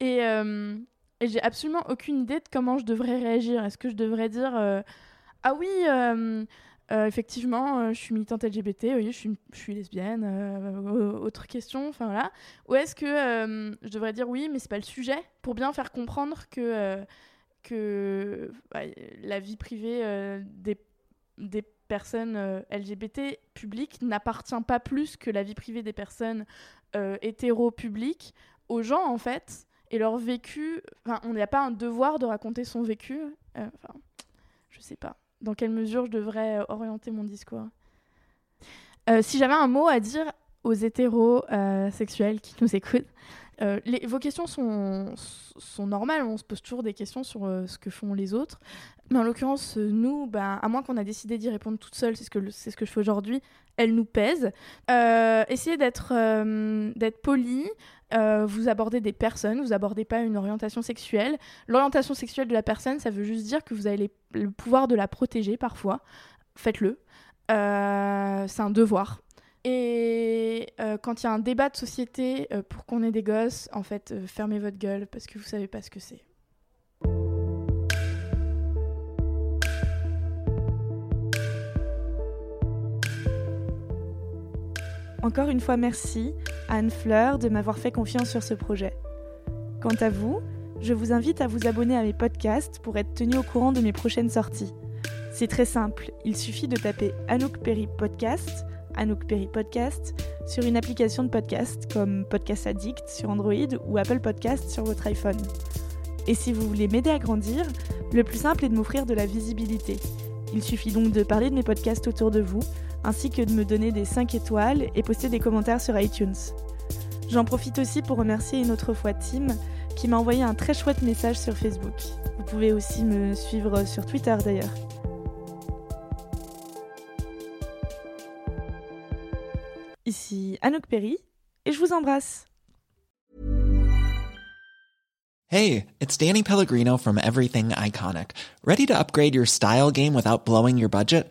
Et, euh, et j'ai absolument aucune idée de comment je devrais réagir. Est-ce que je devrais dire euh, Ah oui, euh, effectivement, je suis militante LGBT, oui, je suis, je suis lesbienne, autre question, enfin voilà. Ou est-ce que je devrais dire oui, mais c'est pas le sujet, pour bien faire comprendre que, que bah, la vie privée des, des personnes euh, LGBT publiques n'appartient pas plus que la vie privée des personnes euh, hétéro publiques aux gens en fait et leur vécu. On n'a pas un devoir de raconter son vécu. Euh, enfin, je sais pas dans quelle mesure je devrais orienter mon discours? Si j'avais un mot à dire aux hétéros sexuels qui nous écoutent, vos questions sont, sont normales, on se pose toujours des questions sur ce que font les autres. Mais en l'occurrence, nous, bah, à moins qu'on a décidé d'y répondre toute seule, c'est ce que, je fais aujourd'hui, elle nous pèse. essayez d'être, d'être poli, euh, vous abordez des personnes, vous abordez pas une orientation sexuelle. L'orientation sexuelle de la personne, ça veut juste dire que vous avez le pouvoir de la protéger parfois. Faites-le. Euh, c'est un devoir. Et euh, quand il y a un débat de société pour qu'on ait des gosses, en fait, fermez votre gueule parce que vous savez pas ce que c'est. Encore une fois, merci à Anne Fleur de m'avoir fait confiance sur ce projet. Quant à vous, je vous invite à vous abonner à mes podcasts pour être tenu au courant de mes prochaines sorties. C'est très simple, il suffit de taper Anouk Perry Podcast, sur une application de podcast comme Podcast Addict sur Android ou Apple Podcast sur votre iPhone. Et si vous voulez m'aider à grandir, le plus simple est de m'offrir de la visibilité. Il suffit donc de parler de mes podcasts autour de vous ainsi que de me donner des 5 étoiles et poster des commentaires sur iTunes. J'en profite aussi pour remercier une autre fois Tim qui m'a envoyé un très chouette message sur Facebook. Vous pouvez aussi me suivre sur Twitter d'ailleurs. Ici Anouk Perry et je vous embrasse. Hey, it's Danny Pellegrino from Everything Iconic. Ready to upgrade your style game without blowing your budget?